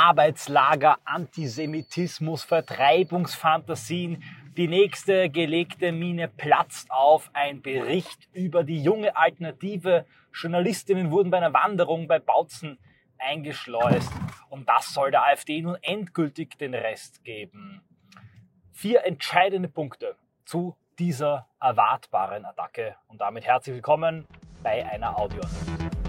Arbeitslager, Antisemitismus, Vertreibungsfantasien. Die nächste gelegte Mine platzt auf. Ein Bericht über die junge Alternative. Journalistinnen wurden bei einer Wanderung bei Bautzen eingeschleust. Und das soll der AfD nun endgültig den Rest geben. Vier entscheidende Punkte zu dieser erwartbaren Attacke. Und damit herzlich willkommen bei einer Audioanalyse.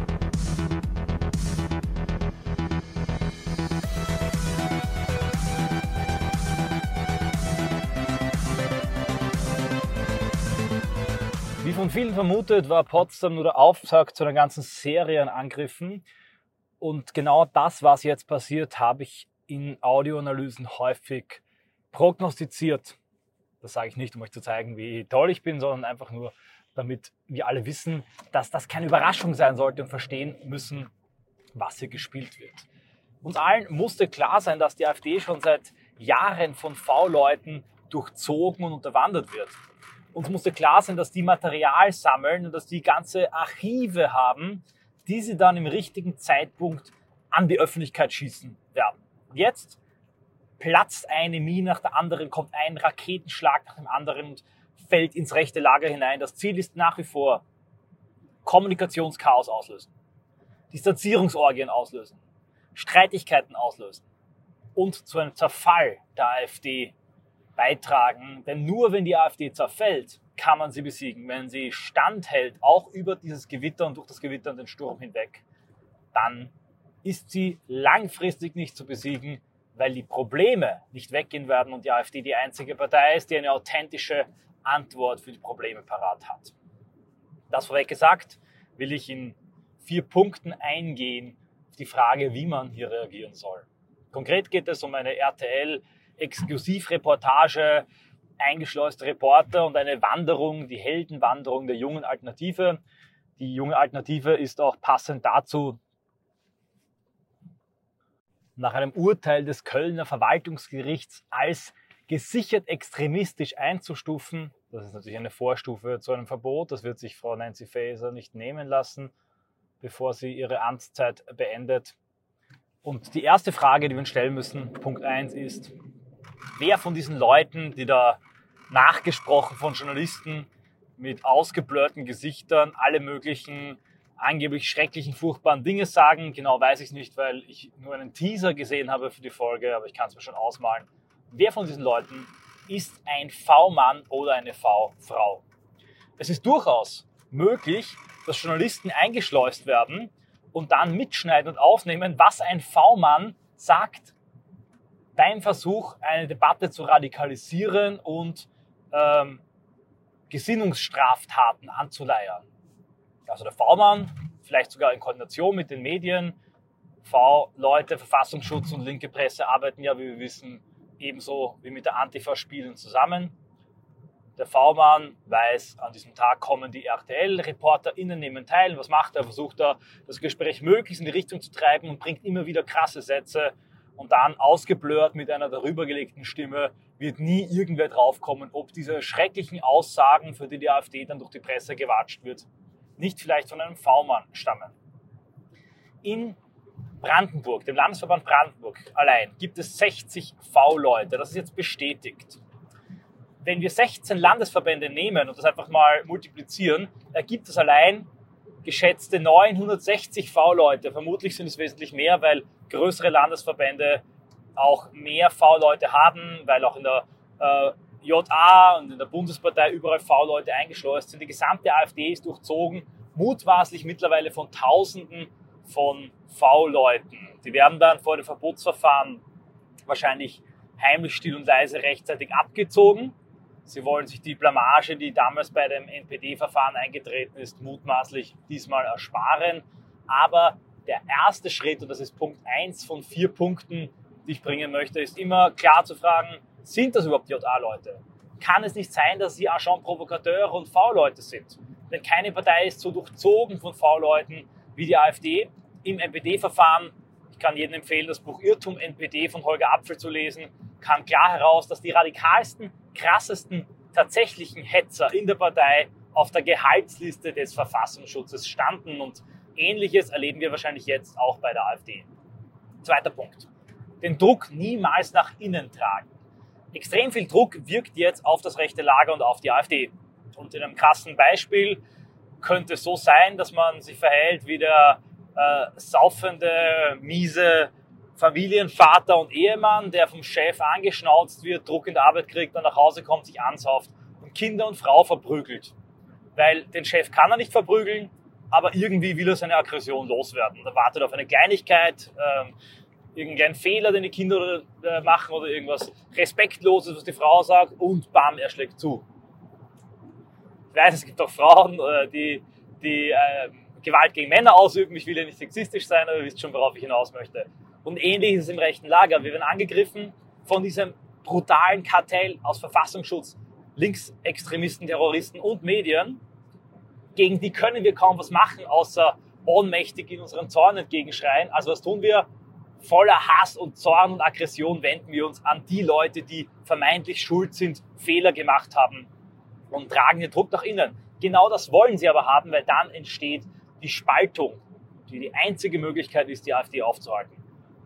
Wie von vielen vermutet, war Potsdam nur der Auftakt zu einer ganzen Serie an Angriffen. Und genau das, was jetzt passiert, habe ich in Audioanalysen häufig prognostiziert. Das sage ich nicht, um euch zu zeigen, wie toll ich bin, sondern einfach nur, damit wir alle wissen, dass das keine Überraschung sein sollte und verstehen müssen, was hier gespielt wird. Uns allen musste klar sein, dass die AfD schon seit Jahren von V-Leuten durchzogen und unterwandert wird. Uns musste klar sein, dass die Material sammeln und dass die ganze Archive haben, die sie dann im richtigen Zeitpunkt an die Öffentlichkeit schießen werden. Jetzt platzt eine Mine nach der anderen, kommt ein Raketenschlag nach dem anderen und fällt ins rechte Lager hinein. Das Ziel ist nach wie vor Kommunikationschaos auslösen, Distanzierungsorgien auslösen, Streitigkeiten auslösen und zu einem Zerfall der AfD beitragen. Denn nur wenn die AfD zerfällt, kann man sie besiegen. Wenn sie standhält, auch über dieses Gewitter und durch das Gewitter und den Sturm hinweg, dann ist sie langfristig nicht zu besiegen, weil die Probleme nicht weggehen werden und die AfD die einzige Partei ist, die eine authentische Antwort für die Probleme parat hat. Das vorweg gesagt, will ich in vier Punkten eingehen auf die Frage, wie man hier reagieren soll. Konkret geht es um eine RTL-Exklusivreportage, eingeschleuste Reporter und eine Wanderung, die Heldenwanderung der jungen Alternative. Die junge Alternative ist auch passend dazu nach einem Urteil des Kölner Verwaltungsgerichts als gesichert extremistisch einzustufen. Das ist natürlich eine Vorstufe zu einem Verbot. Das wird sich Frau Nancy Faeser nicht nehmen lassen, bevor sie ihre Amtszeit beendet. Und die erste Frage, die wir uns stellen müssen, Punkt 1 ist, wer von diesen Leuten, die da nachgesprochen von Journalisten mit ausgeblurrten Gesichtern alle möglichen angeblich schrecklichen, furchtbaren Dinge sagen. Genau weiß ich es nicht, weil ich nur einen Teaser gesehen habe für die Folge, aber ich kann es mir schon ausmalen. Wer von diesen Leuten ist ein V-Mann oder eine V-Frau? Es ist durchaus möglich, dass Journalisten eingeschleust werden und dann mitschneiden und aufnehmen, was ein V-Mann sagt beim Versuch, eine Debatte zu radikalisieren und ähm, Gesinnungsstraftaten anzuleiern. Also der V-Mann, vielleicht sogar in Koordination mit den Medien. V-Leute, Verfassungsschutz und linke Presse arbeiten ja, wie wir wissen, ebenso wie mit der Antifa-Spielen zusammen. Der V-Mann weiß, an diesem Tag kommen die RTL-ReporterInnen nehmen teil. Was macht er? Versucht er, das Gespräch möglichst in die Richtung zu treiben und bringt immer wieder krasse Sätze. Und dann ausgeblurrt mit einer darübergelegten Stimme wird nie irgendwer draufkommen, ob diese schrecklichen Aussagen, für die die AfD dann durch die Presse gewatscht wird, nicht vielleicht von einem V-Mann stammen. In Brandenburg, dem Landesverband Brandenburg allein, gibt es 60 V-Leute. Das ist jetzt bestätigt. Wenn wir 16 Landesverbände nehmen und das einfach mal multiplizieren, ergibt es allein geschätzte 960 V-Leute. Vermutlich sind es wesentlich mehr, weil größere Landesverbände auch mehr V-Leute haben, weil auch in der äh, JA und in der Bundespartei überall V-Leute eingeschleust sind. Die gesamte AfD ist durchzogen, mutmaßlich mittlerweile von Tausenden von V-Leuten. Die werden dann vor dem Verbotsverfahren wahrscheinlich heimlich, still und leise rechtzeitig abgezogen. Sie wollen sich die Blamage, die damals bei dem NPD-Verfahren eingetreten ist, mutmaßlich diesmal ersparen. Aber der erste Schritt, und das ist Punkt 1 von vier Punkten, die ich bringen möchte, ist immer klar zu fragen, sind das überhaupt JA-Leute? Kann es nicht sein, dass sie Agent Provocateur und V-Leute sind? Denn keine Partei ist so durchzogen von V-Leuten wie die AfD. Im NPD-Verfahren, ich kann jedem empfehlen, das Buch Irrtum NPD von Holger Apfel zu lesen, kam klar heraus, dass die radikalsten, krassesten, tatsächlichen Hetzer in der Partei auf der Gehaltsliste des Verfassungsschutzes standen. Und ähnliches erleben wir wahrscheinlich jetzt auch bei der AfD. Zweiter Punkt. den Druck niemals nach innen tragen. Extrem viel Druck wirkt jetzt auf das rechte Lager und auf die AfD. Und in einem krassen Beispiel könnte es so sein, dass man sich verhält wie der äh, saufende, miese Familienvater und Ehemann, der vom Chef angeschnauzt wird, Druck in der Arbeit kriegt, dann nach Hause kommt, sich ansauft und Kinder und Frau verprügelt. Weil den Chef kann er nicht verprügeln, aber irgendwie will er seine Aggression loswerden. Er wartet auf eine Kleinigkeit, ähm, irgendeinen Fehler, den die Kinder äh, machen oder irgendwas Respektloses, was die Frau sagt und bam, er schlägt zu. Ich weiß, es gibt auch Frauen, äh, die, die äh, Gewalt gegen Männer ausüben. Ich will ja nicht sexistisch sein, aber ihr wisst schon, worauf ich hinaus möchte. Und ähnlich ist es im rechten Lager. Wir werden angegriffen von diesem brutalen Kartell aus Verfassungsschutz, Linksextremisten, Terroristen und Medien. Gegen die können wir kaum was machen, außer ohnmächtig in unseren Zorn entgegenschreien. Also was tun wir? Voller Hass und Zorn und Aggression wenden wir uns an die Leute, die vermeintlich schuld sind, Fehler gemacht haben und tragen den Druck nach innen. Genau das wollen sie aber haben, weil dann entsteht die Spaltung, die die einzige Möglichkeit ist, die AfD aufzuhalten.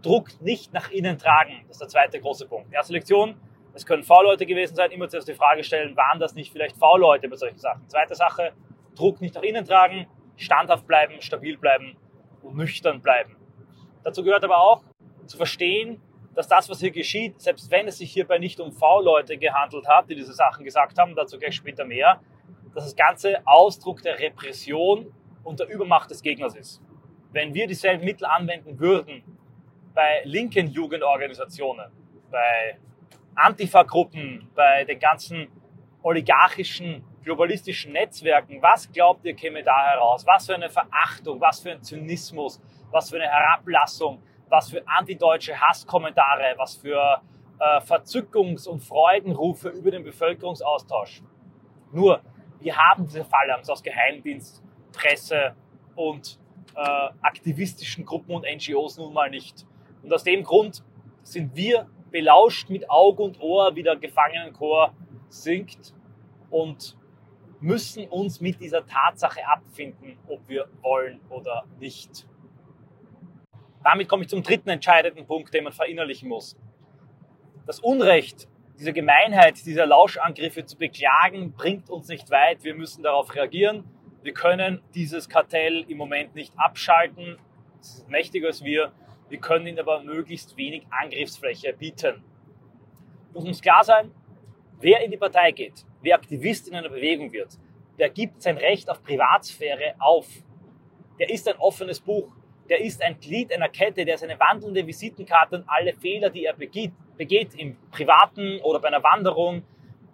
Druck nicht nach innen tragen, das ist der zweite große Punkt. Erste Lektion, es können V-Leute gewesen sein, immer zuerst die Frage stellen, waren das nicht vielleicht V-Leute bei solchen Sachen? Zweite Sache, Druck nicht nach innen tragen, standhaft bleiben, stabil bleiben und nüchtern bleiben. Dazu gehört aber auch zu verstehen, dass das, was hier geschieht, selbst wenn es sich hierbei nicht um V-Leute gehandelt hat, die diese Sachen gesagt haben, dazu gleich später mehr, dass das Ganze Ausdruck der Repression und der Übermacht des Gegners ist. Wenn wir dieselben Mittel anwenden würden bei linken Jugendorganisationen, bei Antifa-Gruppen, bei den ganzen oligarchischen, globalistischen Netzwerken, was glaubt ihr käme da heraus? Was für eine Verachtung, was für ein Zynismus, was für eine Herablassung, was für antideutsche Hasskommentare, was für äh, Verzückungs- und Freudenrufe über den Bevölkerungsaustausch. Nur, wir haben diese Phalanx aus Geheimdienst, Presse und äh, aktivistischen Gruppen und NGOs nun mal nicht. Und aus dem Grund sind wir belauscht mit Auge und Ohr, wie der Gefangenenchor singt und müssen uns mit dieser Tatsache abfinden, ob wir wollen oder nicht. Damit komme ich zum dritten entscheidenden Punkt, den man verinnerlichen muss. Das Unrecht, diese Gemeinheit, diese Lauschangriffe zu beklagen, bringt uns nicht weit. Wir müssen darauf reagieren. Wir können dieses Kartell im Moment nicht abschalten. Es ist mächtiger als wir. Wir können ihnen aber möglichst wenig Angriffsfläche bieten. Muss uns klar sein, wer in die Partei geht, wer Aktivist in einer Bewegung wird, der gibt sein Recht auf Privatsphäre auf. Der ist ein offenes Buch der ist ein Glied einer Kette, der seine wandelnde Visitenkarte und alle Fehler, die er begeht, begeht im Privaten oder bei einer Wanderung,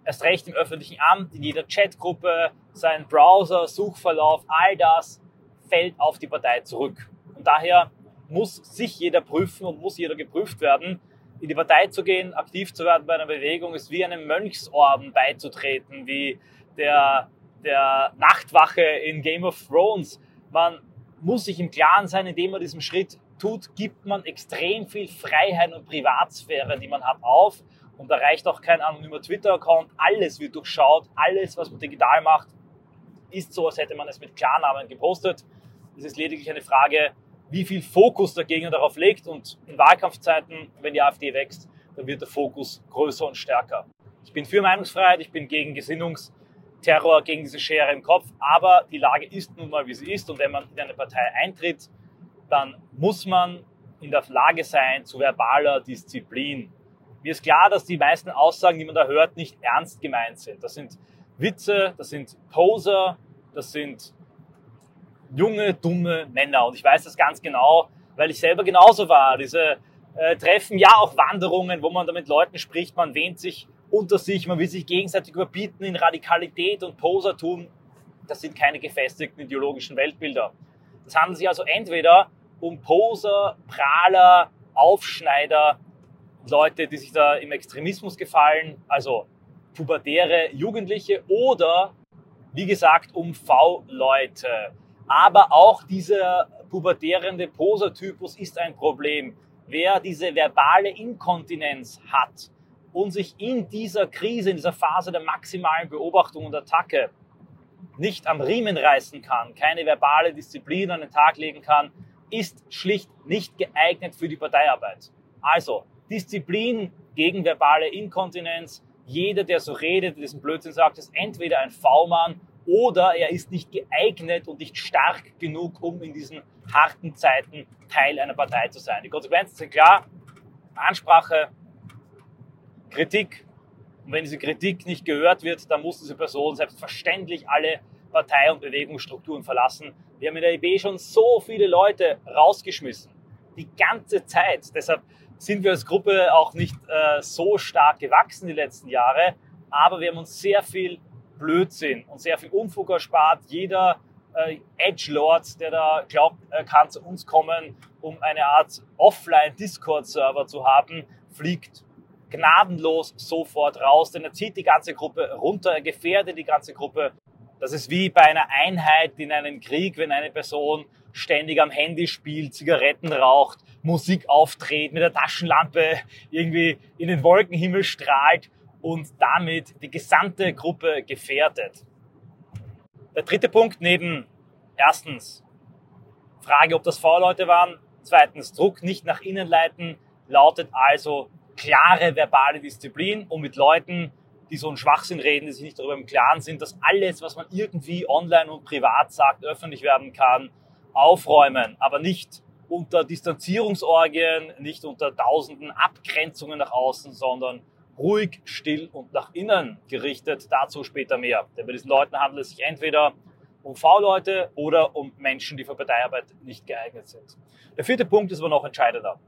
erst recht im öffentlichen Amt, in jeder Chatgruppe, sein Browser, Suchverlauf, all das fällt auf die Partei zurück. Und daher muss sich jeder prüfen und muss jeder geprüft werden. In die Partei zu gehen, aktiv zu werden bei einer Bewegung, ist wie einem Mönchsorden beizutreten, wie der, der Nachtwache in Game of Thrones. Man muss sich im Klaren sein, indem man diesen Schritt tut, gibt man extrem viel Freiheit und Privatsphäre, die man hat, auf. Und da reicht auch kein anonymer Twitter-Account. Alles wird durchschaut. Alles, was man digital macht, ist so, als hätte man es mit Klarnamen gepostet. Es ist lediglich eine Frage, wie viel Fokus der Gegner darauf legt. Und in Wahlkampfzeiten, wenn die AfD wächst, dann wird der Fokus größer und stärker. Ich bin für Meinungsfreiheit, ich bin gegen Gesinnungs- Terror gegen diese Schere im Kopf. Aber die Lage ist nun mal, wie sie ist. Und wenn man in eine Partei eintritt, dann muss man in der Lage sein zu verbaler Disziplin. Mir ist klar, dass die meisten Aussagen, die man da hört, nicht ernst gemeint sind. Das sind Witze, das sind Poser, das sind junge, dumme Männer. Und ich weiß das ganz genau, weil ich selber genauso war. Diese äh, Treffen, ja auch Wanderungen, wo man da mit Leuten spricht, man wähnt sich unter sich, man will sich gegenseitig überbieten in Radikalität und Posertum. Das sind keine gefestigten ideologischen Weltbilder. Das handelt sich also entweder um Poser, Prahler, Aufschneider, Leute, die sich da im Extremismus gefallen, also pubertäre Jugendliche oder, wie gesagt, um V-Leute. Aber auch dieser pubertärende Poser-Typus ist ein Problem. Wer diese verbale Inkontinenz hat, und sich in dieser Krise, in dieser Phase der maximalen Beobachtung und Attacke nicht am Riemen reißen kann, keine verbale Disziplin an den Tag legen kann, ist schlicht nicht geeignet für die Parteiarbeit. Also, Disziplin gegen verbale Inkontinenz. Jeder, der so redet, diesen Blödsinn sagt, ist entweder ein V-Mann oder er ist nicht geeignet und nicht stark genug, um in diesen harten Zeiten Teil einer Partei zu sein. Die Konsequenzen sind klar. Ansprache, Kritik. Und wenn diese Kritik nicht gehört wird, dann muss diese Person selbstverständlich alle Partei- und Bewegungsstrukturen verlassen. Wir haben in der IB schon so viele Leute rausgeschmissen. Die ganze Zeit. Deshalb sind wir als Gruppe auch nicht äh, so stark gewachsen die letzten Jahre. Aber wir haben uns sehr viel Blödsinn und sehr viel Unfug erspart. Jeder äh, Edgelord, der da glaubt, er kann zu uns kommen, um eine Art Offline-Discord-Server zu haben, fliegt gnadenlos sofort raus, denn er zieht die ganze Gruppe runter, er gefährdet die ganze Gruppe. Das ist wie bei einer Einheit in einem Krieg, wenn eine Person ständig am Handy spielt, Zigaretten raucht, Musik auftritt, mit der Taschenlampe irgendwie in den Wolkenhimmel strahlt und damit die gesamte Gruppe gefährdet. Der dritte Punkt neben erstens Frage, ob das V-Leute waren, zweitens Druck nicht nach innen leiten, lautet also klare verbale Disziplin, um mit Leuten, die so einen Schwachsinn reden, die sich nicht darüber im Klaren sind, dass alles, was man irgendwie online und privat sagt, öffentlich werden kann, aufräumen, aber nicht unter Distanzierungsorgien, nicht unter tausenden Abgrenzungen nach außen, sondern ruhig, still und nach innen gerichtet. Dazu später mehr. Denn bei diesen Leuten handelt es sich entweder um V-Leute oder um Menschen, die für Parteiarbeit nicht geeignet sind. Der vierte Punkt ist aber noch entscheidender.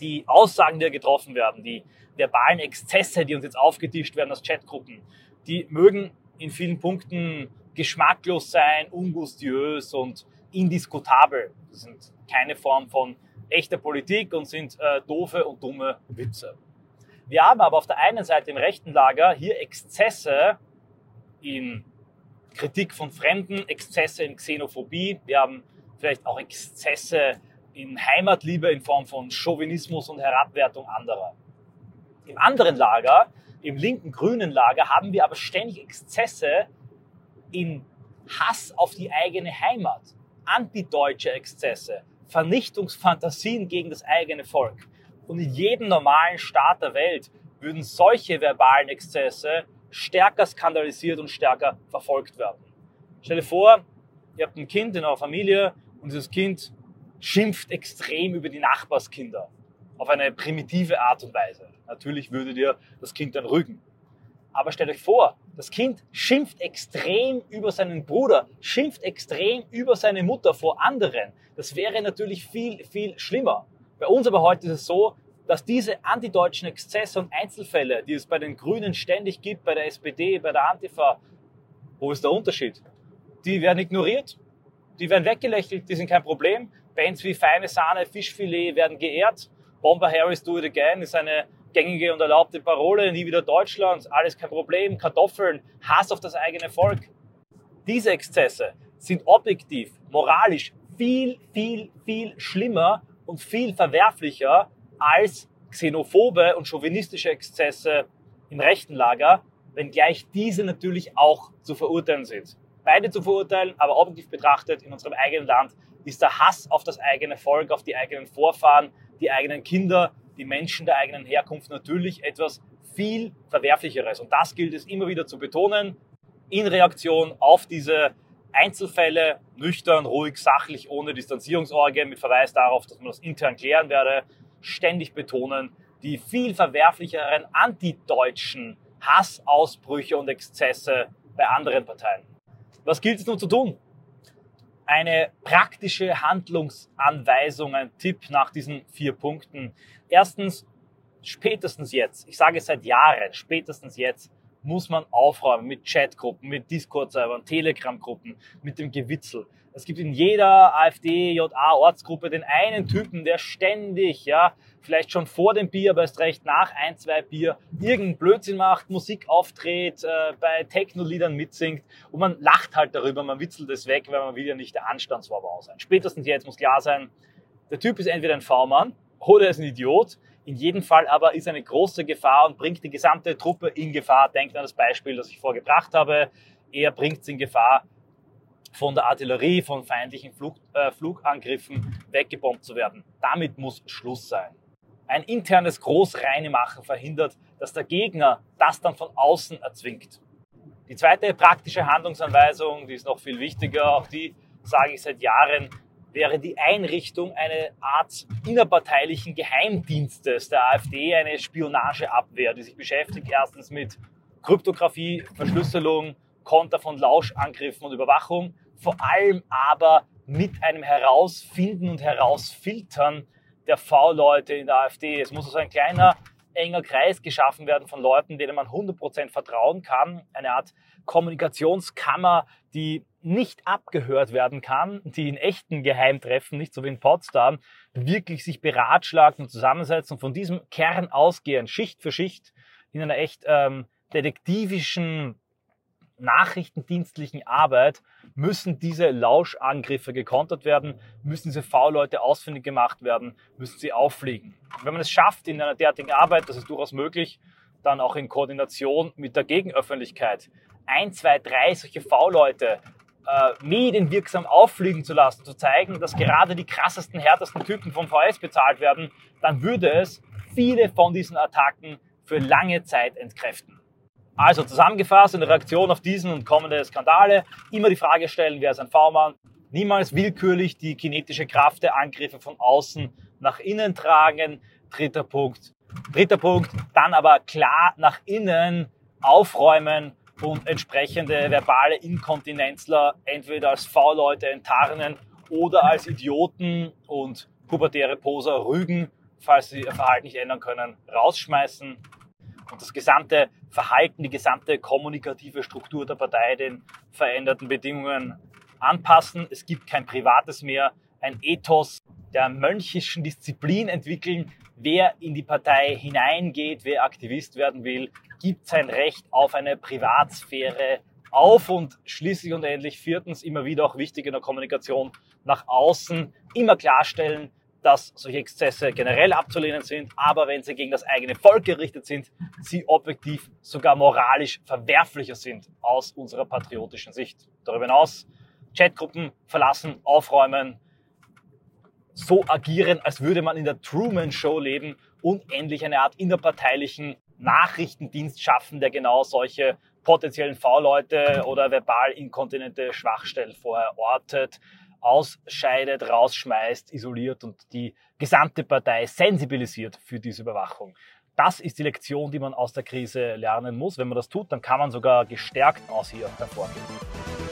Die Aussagen, die hier getroffen werden, die verbalen Exzesse, die uns jetzt aufgetischt werden aus Chatgruppen, die mögen in vielen Punkten geschmacklos sein, ungustiös und indiskutabel. Das sind keine Form von echter Politik und sind äh, doofe und dumme Witze. Wir haben aber auf der einen Seite im rechten Lager hier Exzesse in Kritik von Fremden, Exzesse in Xenophobie. Wir haben vielleicht auch Exzesse in Heimatliebe in Form von Chauvinismus und Herabwertung anderer. Im anderen Lager, im linken grünen Lager, haben wir aber ständig Exzesse in Hass auf die eigene Heimat, antideutsche Exzesse, Vernichtungsfantasien gegen das eigene Volk. Und in jedem normalen Staat der Welt würden solche verbalen Exzesse stärker skandalisiert und stärker verfolgt werden. Stell dir vor, ihr habt ein Kind in eurer Familie und dieses Kind schimpft extrem über die Nachbarskinder auf eine primitive Art und Weise. Natürlich würdet ihr das Kind dann rügen. Aber stellt euch vor, das Kind schimpft extrem über seinen Bruder, schimpft extrem über seine Mutter vor anderen. Das wäre natürlich viel, viel schlimmer. Bei uns aber heute ist es so, dass diese antideutschen Exzesse und Einzelfälle, die es bei den Grünen ständig gibt, bei der SPD, bei der Antifa, wo ist der Unterschied? Die werden ignoriert, die werden weggelächelt, die sind kein Problem. Bands wie Feine Sahne, Fischfilet werden geehrt. Bomber Harris Do It Again ist eine gängige und erlaubte Parole. Nie wieder Deutschland, alles kein Problem. Kartoffeln, Hass auf das eigene Volk. Diese Exzesse sind objektiv, moralisch viel, viel, viel schlimmer und viel verwerflicher als xenophobe und chauvinistische Exzesse im rechten Lager, wenngleich diese natürlich auch zu verurteilen sind. Beide zu verurteilen, aber objektiv betrachtet in unserem eigenen Land ist der Hass auf das eigene Volk, auf die eigenen Vorfahren, die eigenen Kinder, die Menschen der eigenen Herkunft natürlich etwas viel verwerflicheres. Und das gilt es immer wieder zu betonen in Reaktion auf diese Einzelfälle nüchtern, ruhig, sachlich, ohne Distanzierungsorgie, mit Verweis darauf, dass man das intern klären werde, ständig betonen, die viel verwerflicheren antideutschen Hassausbrüche und Exzesse bei anderen Parteien. Was gilt es nun zu tun? Eine praktische Handlungsanweisung, ein Tipp nach diesen vier Punkten. Erstens, spätestens jetzt, ich sage seit Jahren, spätestens jetzt, muss man aufräumen mit Chatgruppen, mit Discord-Servern, Telegram-Gruppen, mit dem Gewitzel. Es gibt in jeder AfD, JA, Ortsgruppe den einen Typen, der ständig, ja, vielleicht schon vor dem Bier, aber erst recht nach ein, zwei Bier, irgendeinen Blödsinn macht, Musik auftritt, äh, bei Techno-Liedern mitsingt und man lacht halt darüber, man witzelt es weg, weil man will ja nicht der Anstandsvorbau sein. Spätestens jetzt muss klar sein, der Typ ist entweder ein V-Mann oder er ist ein Idiot in jedem Fall aber ist eine große Gefahr und bringt die gesamte Truppe in Gefahr. Denkt an das Beispiel, das ich vorgebracht habe. Er bringt es in Gefahr, von der Artillerie, von feindlichen Flug, äh, Flugangriffen weggebombt zu werden. Damit muss Schluss sein. ein internes Großreinemachen verhindert, dass der Gegner das dann von außen erzwingt. Die zweite praktische Handlungsanweisung, die ist noch viel wichtiger, auch die sage ich seit Jahren, wäre die Einrichtung einer Art innerparteilichen Geheimdienstes der AfD, eine Spionageabwehr, die sich beschäftigt erstens mit Kryptographie, Verschlüsselung, Konter von Lauschangriffen und Überwachung, vor allem aber mit einem Herausfinden und Herausfiltern der V-Leute in der AfD. Es muss also ein kleiner, enger Kreis geschaffen werden von Leuten, denen man 100% vertrauen kann. Eine Art Kommunikationskammer, die nicht abgehört werden kann, die in echten Geheimtreffen, nicht so wie in Potsdam, wirklich sich beratschlagen und zusammensetzen und von diesem Kern ausgehen, Schicht für Schicht, in einer echt ähm, detektivischen, nachrichtendienstlichen Arbeit müssen diese Lauschangriffe gekontert werden, müssen diese V-Leute ausfindig gemacht werden, müssen sie auffliegen. wenn man es schafft in einer derartigen Arbeit, das ist durchaus möglich, dann auch in Koordination mit der Gegenöffentlichkeit, ein, zwei, drei solche V-Leute äh, medienwirksam auffliegen zu lassen, zu zeigen, dass gerade die krassesten, härtesten Typen vom VS bezahlt werden, dann würde es viele von diesen Attacken für lange Zeit entkräften. Also zusammengefasst in der Reaktion auf diesen und kommende Skandale immer die Frage stellen, wer ist ein V-Mann? Niemals willkürlich die kinetische Kraft der Angriffe von außen nach innen tragen. Dritter Punkt. Dritter Punkt, dann aber klar nach innen aufräumen und entsprechende verbale Inkontinenzler entweder als V-Leute enttarnen oder als Idioten und pubertäre Poser rügen, falls sie ihr Verhalten nicht ändern können, rausschmeißen und das gesamte Verhalten, die gesamte kommunikative Struktur der Partei den veränderten Bedingungen anpassen. Es gibt kein Privates mehr, ein Ethos der mönchischen Disziplin entwickeln. Wer in die Partei hineingeht, wer Aktivist werden will, gibt sein Recht auf eine Privatsphäre auf und schließlich und endlich viertens immer wieder auch wichtig in der Kommunikation nach außen immer klarstellen, dass solche Exzesse generell abzulehnen sind, aber wenn sie gegen das eigene Volk gerichtet sind, sie objektiv sogar moralisch verwerflicher sind aus unserer patriotischen Sicht. Darüber hinaus Chatgruppen verlassen, aufräumen, so agieren, als würde man in der Truman Show leben und endlich eine Art innerparteilichen Nachrichtendienst schaffen, der genau solche potenziellen V-Leute oder verbal inkontinente Schwachstellen vorher ausscheidet, rausschmeißt, isoliert und die gesamte Partei sensibilisiert für diese Überwachung. Das ist die Lektion, die man aus der Krise lernen muss. Wenn man das tut, dann kann man sogar gestärkt aus hier hervorgehen.